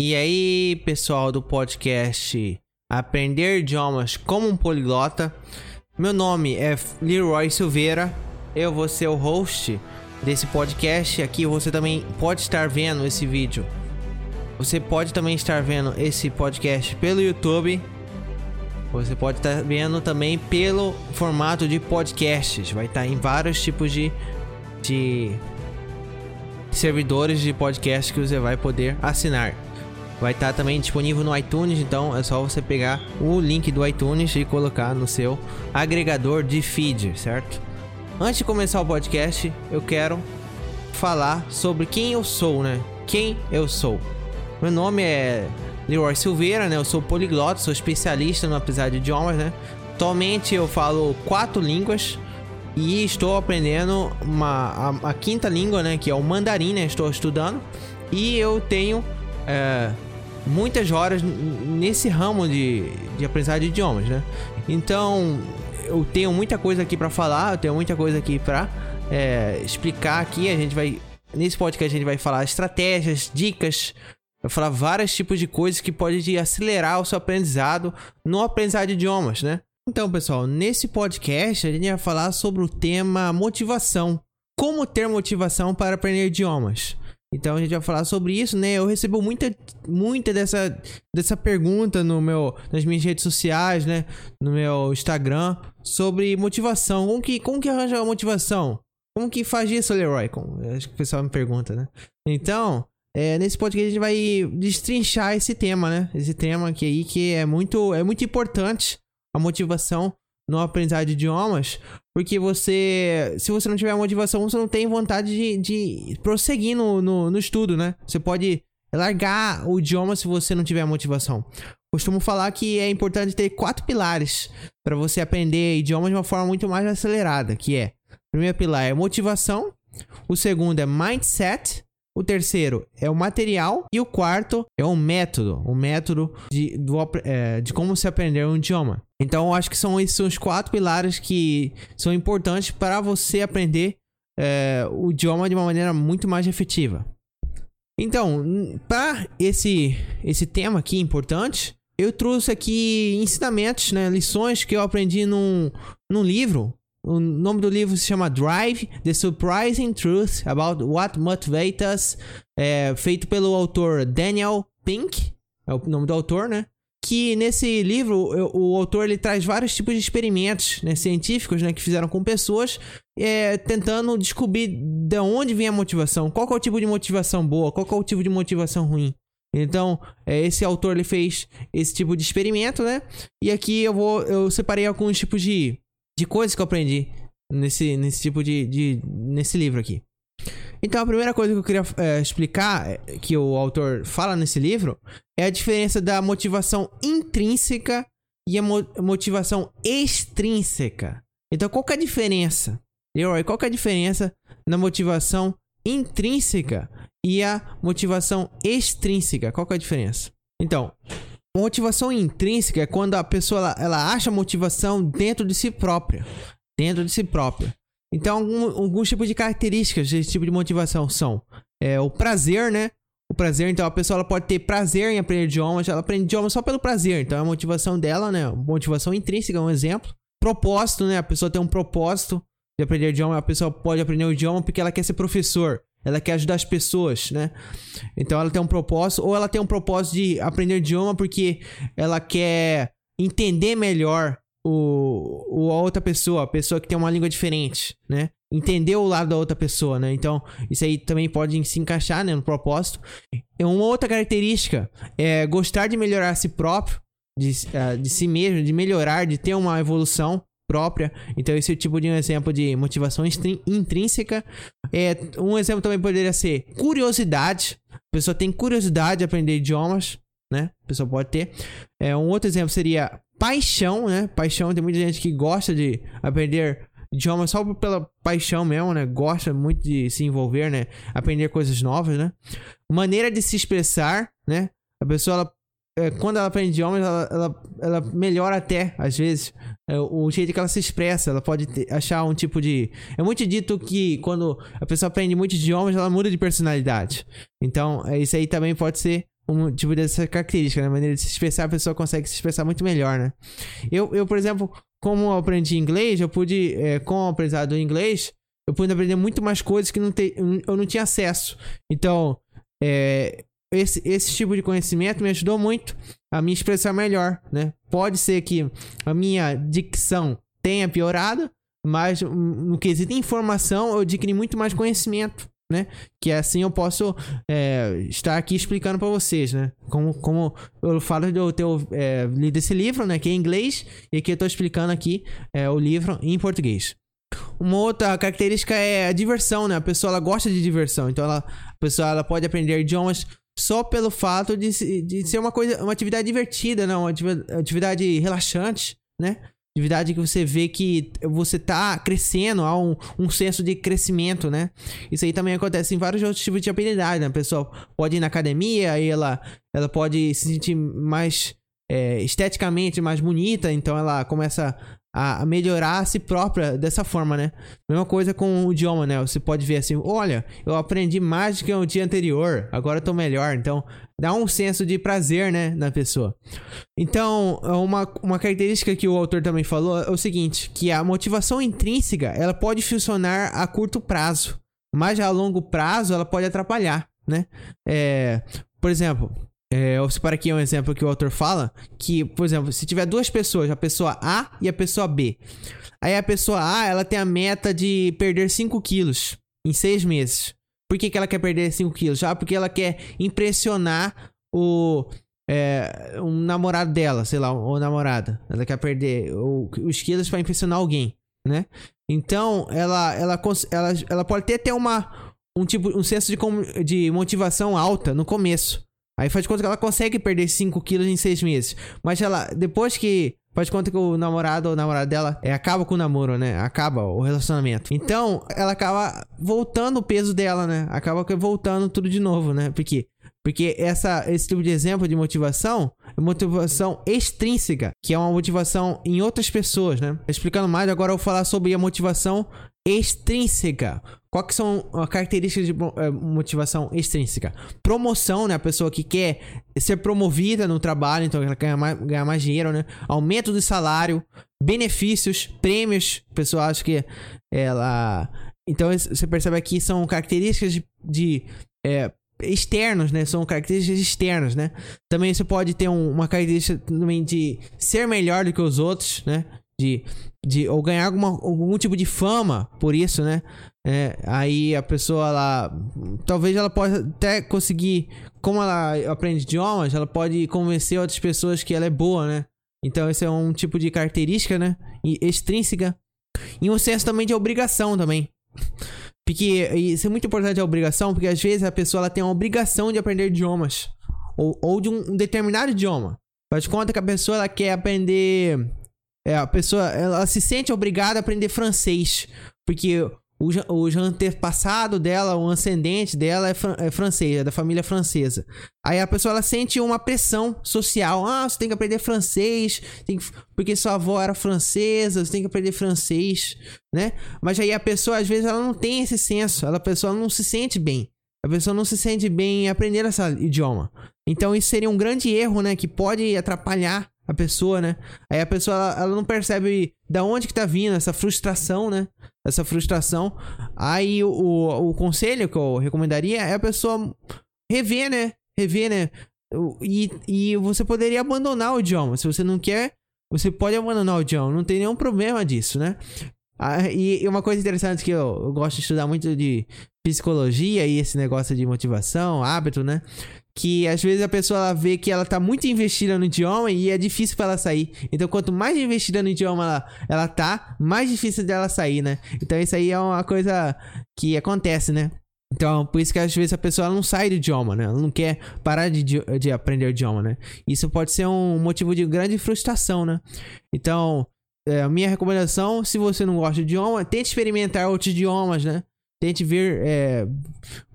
E aí, pessoal do podcast Aprender Idiomas como um Poliglota. Meu nome é Leroy Silveira. Eu vou ser o host desse podcast. Aqui você também pode estar vendo esse vídeo. Você pode também estar vendo esse podcast pelo YouTube. Você pode estar vendo também pelo formato de podcasts. Vai estar em vários tipos de, de servidores de podcast que você vai poder assinar. Vai estar tá também disponível no iTunes, então é só você pegar o link do iTunes e colocar no seu agregador de feed, certo? Antes de começar o podcast, eu quero falar sobre quem eu sou, né? Quem eu sou. Meu nome é Leroy Silveira, né? Eu sou poliglota, sou especialista no aprendizado de idiomas, né? Atualmente eu falo quatro línguas e estou aprendendo uma, a, a, quinta língua, né? Que é o mandarim, né? Estou estudando. E eu tenho é, muitas horas nesse ramo de, de aprendizagem de idiomas, né? Então, eu tenho muita coisa aqui para falar, eu tenho muita coisa aqui para é, explicar aqui. A gente vai nesse podcast a gente vai falar estratégias, dicas, vai falar vários tipos de coisas que podem acelerar o seu aprendizado no aprendizado de idiomas, né? Então, pessoal, nesse podcast a gente vai falar sobre o tema motivação. Como ter motivação para aprender idiomas? Então a gente vai falar sobre isso, né? Eu recebo muita, muita dessa, dessa pergunta no meu, nas minhas redes sociais, né? No meu Instagram, sobre motivação. Como que, como que arranja a motivação? Como que faz isso, Leroy? Acho que o pessoal me pergunta, né? Então, é, nesse podcast a gente vai destrinchar esse tema, né? Esse tema aqui aí que é muito, é muito importante a motivação no aprendizado de idiomas, porque você, se você não tiver motivação, você não tem vontade de, de prosseguir no, no, no, estudo, né? Você pode largar o idioma se você não tiver motivação. Costumo falar que é importante ter quatro pilares para você aprender idiomas de uma forma muito mais acelerada, que é, o primeiro pilar é motivação, o segundo é mindset, o terceiro é o material. E o quarto é o método. O método de, do, é, de como se aprender um idioma. Então, acho que são esses os quatro pilares que são importantes para você aprender é, o idioma de uma maneira muito mais efetiva. Então, para esse, esse tema aqui importante, eu trouxe aqui ensinamentos, né, lições que eu aprendi num, num livro o nome do livro se chama Drive: The Surprising Truth About What Motivates Us, é, feito pelo autor Daniel Pink, é o nome do autor, né? Que nesse livro o, autor ele traz vários tipos de experimentos né, científicos né, que fizeram com pessoas, é, tentando descobrir de onde vem a motivação, qual é o tipo de motivação boa, qual é o tipo de motivação ruim. Então, é, esse autor ele fez esse tipo de experimento, né? E aqui eu vou eu separei alguns tipos de de coisas que eu aprendi nesse, nesse tipo de, de. nesse livro aqui. Então, a primeira coisa que eu queria é, explicar, é, que o autor fala nesse livro, é a diferença da motivação intrínseca e a mo motivação extrínseca. Então, qual que é a diferença? Leroy, qual que é a diferença na motivação intrínseca e a motivação extrínseca? Qual que é a diferença? Então, Motivação intrínseca é quando a pessoa ela, ela acha motivação dentro de si própria. Dentro de si própria. Então, algum, alguns tipos de características desse tipo de motivação são é, o prazer, né? O prazer, então a pessoa ela pode ter prazer em aprender idiomas, ela aprende idiomas só pelo prazer. Então, a motivação dela, né? Motivação intrínseca é um exemplo. Propósito, né? A pessoa tem um propósito de aprender idioma, a pessoa pode aprender o idioma porque ela quer ser professor. Ela quer ajudar as pessoas, né? Então ela tem um propósito, ou ela tem um propósito de aprender idioma porque ela quer entender melhor o, o a outra pessoa, a pessoa que tem uma língua diferente, né? Entender o lado da outra pessoa, né? Então, isso aí também pode se encaixar né, no propósito. Uma outra característica é gostar de melhorar a si próprio, de, uh, de si mesmo, de melhorar, de ter uma evolução própria. Então, esse é o tipo de um exemplo de motivação intrínseca. É, um exemplo também poderia ser curiosidade. A pessoa tem curiosidade de aprender idiomas, né? A pessoa pode ter. É, um outro exemplo seria paixão, né? Paixão, tem muita gente que gosta de aprender idiomas só pela paixão mesmo, né? Gosta muito de se envolver, né? Aprender coisas novas, né? Maneira de se expressar, né? A pessoa, ela, é, quando ela aprende idiomas, ela, ela, ela melhora até, às vezes, é, o jeito que ela se expressa, ela pode ter, achar um tipo de. É muito dito que quando a pessoa aprende muitos idiomas, ela muda de personalidade. Então, é, isso aí também pode ser um tipo dessa característica, né? A maneira de se expressar, a pessoa consegue se expressar muito melhor, né? Eu, eu por exemplo, como eu aprendi inglês, eu pude, é, com o aprendizado do inglês, eu pude aprender muito mais coisas que não te, eu não tinha acesso. Então, é, esse, esse tipo de conhecimento me ajudou muito a me expressar melhor, né? Pode ser que a minha dicção tenha piorado, mas no quesito informação eu adquiri muito mais conhecimento, né? Que assim eu posso é, estar aqui explicando para vocês, né? Como, como eu falo de eu ter é, lido esse livro, né? Que é em inglês, e aqui eu tô explicando aqui é, o livro em português. Uma outra característica é a diversão, né? A pessoa ela gosta de diversão, então ela, a pessoa ela pode aprender idiomas só pelo fato de, de ser uma coisa, uma atividade divertida, não, né? uma atividade relaxante, né? Atividade que você vê que você tá crescendo, há um, um senso de crescimento, né? Isso aí também acontece em vários outros tipos de habilidade, né? A pessoa pode ir na academia e ela, ela pode se sentir mais é, esteticamente mais bonita, então ela começa a, melhorar a si própria dessa forma, né? Mesma coisa com o idioma, né? Você pode ver assim, olha, eu aprendi mais do que o dia anterior, agora eu tô melhor. Então, dá um senso de prazer, né, na pessoa. Então, uma, uma característica que o autor também falou é o seguinte, que a motivação intrínseca, ela pode funcionar a curto prazo, mas a longo prazo ela pode atrapalhar, né? É, por exemplo, é, separo aqui um exemplo que o autor fala, que, por exemplo, se tiver duas pessoas, a pessoa A e a pessoa B. Aí a pessoa A, ela tem a meta de perder 5 quilos em 6 meses. Por que, que ela quer perder 5 quilos? Ah, porque ela quer impressionar o, é, um namorado dela, sei lá, ou namorada. Ela quer perder os quilos para impressionar alguém, né? Então, ela, ela, ela, ela pode ter até uma, um tipo, um senso de, de motivação alta no começo. Aí faz conta que ela consegue perder 5 quilos em 6 meses. Mas ela, depois que. Faz conta que o namorado ou namorada dela é, acaba com o namoro, né? Acaba o relacionamento. Então, ela acaba voltando o peso dela, né? Acaba voltando tudo de novo, né? Por quê? Porque essa, esse tipo de exemplo de motivação é motivação extrínseca, que é uma motivação em outras pessoas, né? Explicando mais, agora eu vou falar sobre a motivação extrínseca. Qual que são as características de eh, motivação extrínseca? Promoção, né? A pessoa que quer ser promovida no trabalho, então ela quer mais, ganhar mais dinheiro, né? Aumento do salário, benefícios, prêmios. A pessoa acha que ela... Então você percebe aqui são características de, de é, externos, né? São características externas, né? Também você pode ter um, uma característica também de ser melhor do que os outros, né? De, de ou ganhar alguma, algum tipo de fama por isso, né? É, aí a pessoa ela talvez ela possa até conseguir, como ela aprende idiomas, ela pode convencer outras pessoas que ela é boa, né? Então esse é um tipo de característica, né? E extrínseca e um senso também de obrigação também. Porque isso é muito importante a obrigação, porque às vezes a pessoa ela tem a obrigação de aprender idiomas ou, ou de um, um determinado idioma. Faz conta que a pessoa ela quer aprender é, a pessoa ela se sente obrigada a aprender francês, porque o, o antepassado dela, o ascendente dela é, fran é francês, é da família francesa. Aí a pessoa ela sente uma pressão social. Ah, você tem que aprender francês, que, porque sua avó era francesa, você tem que aprender francês, né? Mas aí a pessoa, às vezes, ela não tem esse senso, ela, a pessoa não se sente bem. A pessoa não se sente bem em aprender esse idioma. Então isso seria um grande erro, né? Que pode atrapalhar a pessoa, né? Aí a pessoa ela, ela, não percebe da onde que tá vindo essa frustração, né? Essa frustração. Aí o, o, o conselho que eu recomendaria é a pessoa rever, né? Rever, né? E, e você poderia abandonar o idioma. Se você não quer, você pode abandonar o idioma. Não tem nenhum problema disso, né? Ah, e uma coisa interessante que eu, eu gosto de estudar muito de psicologia e esse negócio de motivação, hábito, né? Que às vezes a pessoa ela vê que ela tá muito investida no idioma e é difícil para ela sair. Então, quanto mais investida no idioma ela, ela tá, mais difícil dela sair, né? Então, isso aí é uma coisa que acontece, né? Então, por isso que às vezes a pessoa não sai do idioma, né? Ela não quer parar de, de aprender o idioma, né? Isso pode ser um motivo de grande frustração, né? Então, é, minha recomendação, se você não gosta de idioma, tente experimentar outros idiomas, né? Tente ver é,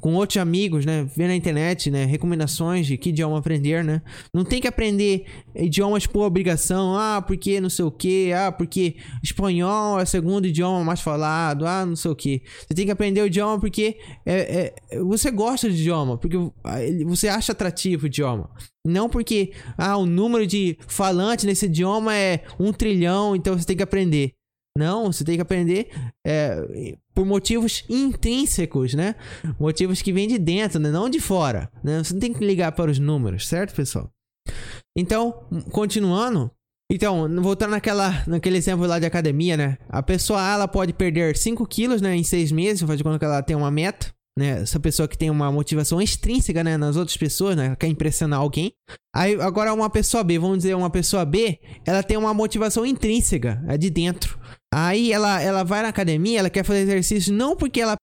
com outros amigos, né? Ver na internet, né? Recomendações de que idioma aprender, né? Não tem que aprender idiomas por obrigação. Ah, porque não sei o que. Ah, porque espanhol é o segundo idioma mais falado. Ah, não sei o que. Você tem que aprender o idioma porque é, é, você gosta de idioma, porque você acha atrativo o idioma. Não porque ah, o número de falantes nesse idioma é um trilhão, então você tem que aprender. Não, você tem que aprender é, por motivos intrínsecos, né? Motivos que vêm de dentro, né? não de fora. Né? Você não tem que ligar para os números, certo, pessoal? Então, continuando. Então, voltando naquela, naquele exemplo lá de academia, né? A pessoa ela pode perder 5 quilos né, em 6 meses, faz de conta que ela tem uma meta né? Essa pessoa que tem uma motivação extrínseca, né, nas outras pessoas, né, quer impressionar alguém. Aí agora uma pessoa B, vamos dizer uma pessoa B, ela tem uma motivação intrínseca, é de dentro. Aí ela ela vai na academia, ela quer fazer exercício não porque ela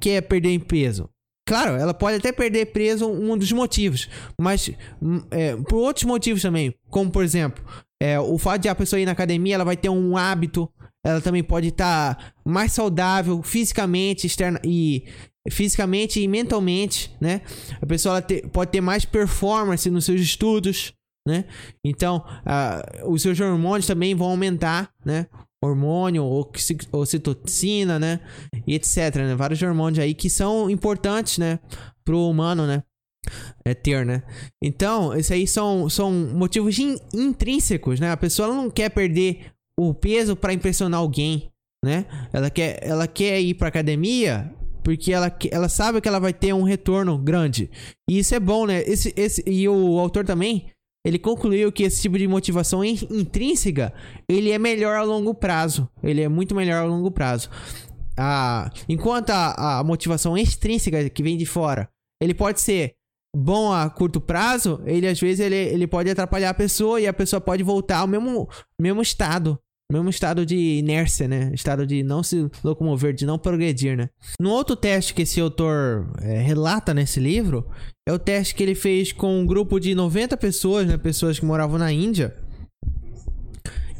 quer perder peso. Claro, ela pode até perder peso um dos motivos, mas hum, é, por outros motivos também, como por exemplo, é, o fato de a pessoa ir na academia, ela vai ter um hábito, ela também pode estar tá mais saudável fisicamente externa, e fisicamente e mentalmente, né? A pessoa te, pode ter mais performance nos seus estudos, né? Então, uh, os seus hormônios também vão aumentar, né? Hormônio, ocitocina, né? E etc, né? Vários hormônios aí que são importantes, né? Pro humano, né? É ter, né? Então, esses aí são, são motivos in, intrínsecos, né? A pessoa não quer perder o peso para impressionar alguém, né? Ela quer, ela quer ir pra academia porque ela, ela sabe que ela vai ter um retorno grande. E isso é bom, né? Esse, esse, e o autor também, ele concluiu que esse tipo de motivação intrínseca, ele é melhor a longo prazo. Ele é muito melhor a longo prazo. Ah, enquanto a, a motivação extrínseca que vem de fora, ele pode ser bom a curto prazo, ele às vezes ele, ele pode atrapalhar a pessoa e a pessoa pode voltar ao mesmo, mesmo estado mesmo estado de inércia, né? Estado de não se locomover, de não progredir, né? No outro teste que esse autor é, relata nesse livro, é o teste que ele fez com um grupo de 90 pessoas, né? Pessoas que moravam na Índia.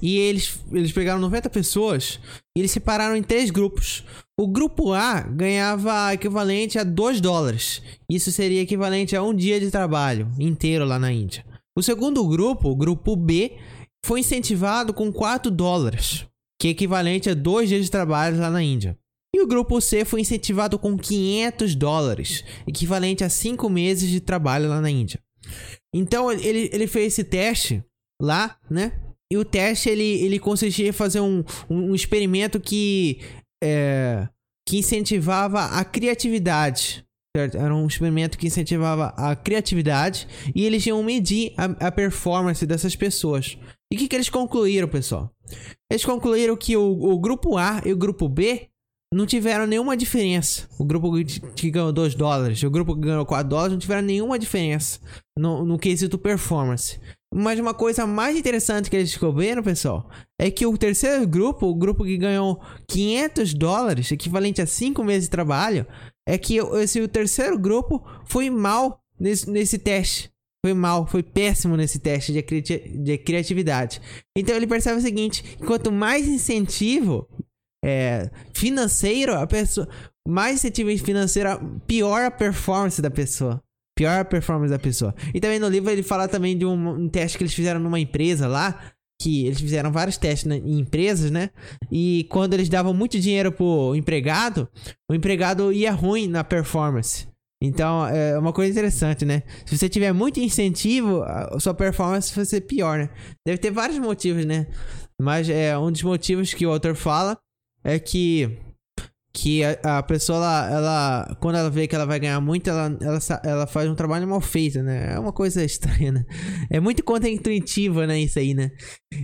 E eles, eles pegaram 90 pessoas e eles separaram em três grupos. O grupo A ganhava equivalente a 2 dólares. Isso seria equivalente a um dia de trabalho inteiro lá na Índia. O segundo grupo, o grupo B, foi incentivado com 4 dólares, que é equivalente a dois dias de trabalho lá na Índia. E o grupo C foi incentivado com 500 dólares, equivalente a 5 meses de trabalho lá na Índia. Então ele, ele fez esse teste lá, né? E o teste ele, ele consistia em fazer um, um experimento que, é, que incentivava a criatividade. Certo? Era um experimento que incentivava a criatividade e eles iam medir a, a performance dessas pessoas. E o que, que eles concluíram, pessoal? Eles concluíram que o, o grupo A e o grupo B não tiveram nenhuma diferença. O grupo que ganhou 2 dólares e o grupo que ganhou 4 dólares não tiveram nenhuma diferença no, no quesito performance. Mas uma coisa mais interessante que eles descobriram, pessoal, é que o terceiro grupo, o grupo que ganhou 500 dólares, equivalente a 5 meses de trabalho, é que esse o terceiro grupo foi mal nesse, nesse teste foi mal, foi péssimo nesse teste de, de criatividade. Então ele percebe o seguinte: quanto mais incentivo é, financeiro a pessoa, mais incentivo financeiro, pior a performance da pessoa. Pior a performance da pessoa. E também no livro ele fala também de um, um teste que eles fizeram numa empresa lá. Que eles fizeram vários testes em empresas, né? E quando eles davam muito dinheiro pro empregado, o empregado ia ruim na performance. Então, é uma coisa interessante, né? Se você tiver muito incentivo, a sua performance vai ser pior, né? Deve ter vários motivos, né? Mas é um dos motivos que o autor fala é que que a, a pessoa ela, ela, quando ela vê que ela vai ganhar muito, ela, ela, ela faz um trabalho mal feito, né? É uma coisa estranha, né? É muito contra-intuitiva, né? Isso aí, né?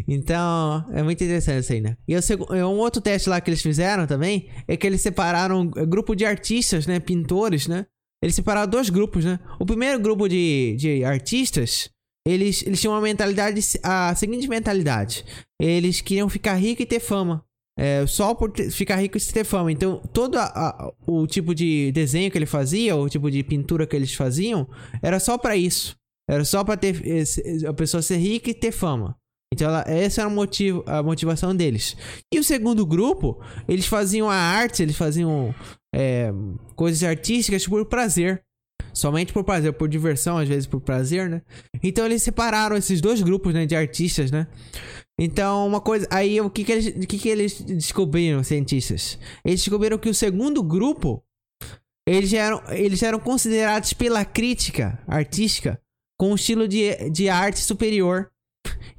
Então, é muito interessante isso aí, né? E o, um outro teste lá que eles fizeram também é que eles separaram um grupo de artistas, né? Pintores, né? Eles separaram dois grupos, né? O primeiro grupo de, de artistas, eles, eles tinham uma mentalidade, a seguinte mentalidade. Eles queriam ficar rico e ter fama. É, só por ter, ficar rico e ter fama. Então, todo a, a, o tipo de desenho que ele fazia, o tipo de pintura que eles faziam, era só para isso. Era só pra ter a pessoa ser rica e ter fama. Então, ela, essa era motivo, a motivação deles. E o segundo grupo, eles faziam a arte, eles faziam é, coisas artísticas por prazer. Somente por prazer, por diversão, às vezes por prazer, né? Então eles separaram esses dois grupos né, de artistas, né? Então, uma coisa. Aí, o que, que, eles, o que, que eles descobriram, cientistas? Eles descobriram que o segundo grupo. Eles eram, eles eram considerados pela crítica artística com um estilo de, de arte superior.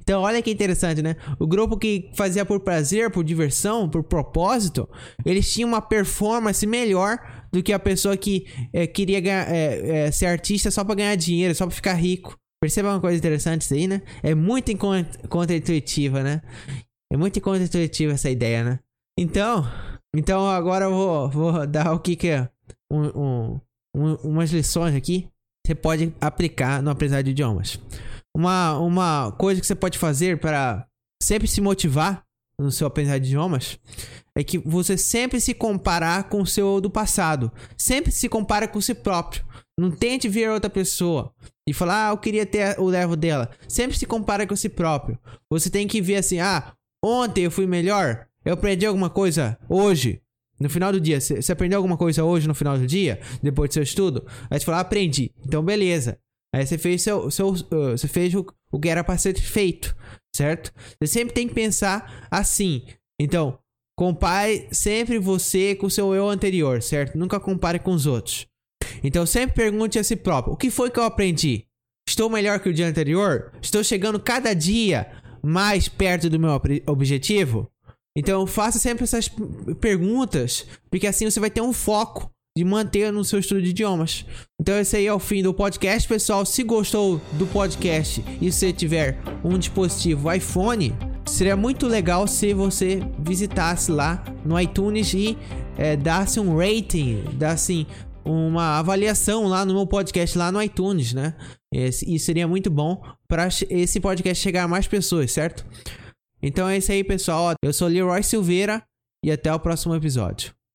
Então, olha que interessante, né? O grupo que fazia por prazer, por diversão, por propósito, eles tinham uma performance melhor do que a pessoa que é, queria ganhar, é, é, ser artista só para ganhar dinheiro, só para ficar rico. Perceba uma coisa interessante isso aí, né? É muito contra-intuitiva, né? É muito contra-intuitiva essa ideia, né? Então, então agora eu vou, vou dar o que que é um, um, um, umas lições aqui. Você pode aplicar no aprendizado de idiomas. Uma, uma coisa que você pode fazer para sempre se motivar no seu aprendizado de idiomas é que você sempre se comparar com o seu do passado. Sempre se compara com si próprio. Não tente ver outra pessoa e falar, ah, eu queria ter o level dela. Sempre se compara com si próprio. Você tem que ver assim, ah, ontem eu fui melhor, eu aprendi alguma coisa hoje. No final do dia, você aprendeu alguma coisa hoje no final do dia, depois do seu estudo? Aí você fala, ah, aprendi. Então, beleza. Aí você fez seu, seu uh, você fez o, o que era para ser feito, certo? Você sempre tem que pensar assim. Então, compare sempre você com o seu eu anterior, certo? Nunca compare com os outros. Então, sempre pergunte a si próprio: o que foi que eu aprendi? Estou melhor que o dia anterior? Estou chegando cada dia mais perto do meu objetivo? Então, faça sempre essas perguntas, porque assim você vai ter um foco de manter no seu estudo de idiomas. Então esse aí é o fim do podcast, pessoal. Se gostou do podcast e se tiver um dispositivo iPhone, seria muito legal se você visitasse lá no iTunes e é, um rating, desse uma avaliação lá no meu podcast lá no iTunes, né? E seria muito bom para esse podcast chegar a mais pessoas, certo? Então é isso aí, pessoal. Eu sou Leroy Silveira e até o próximo episódio.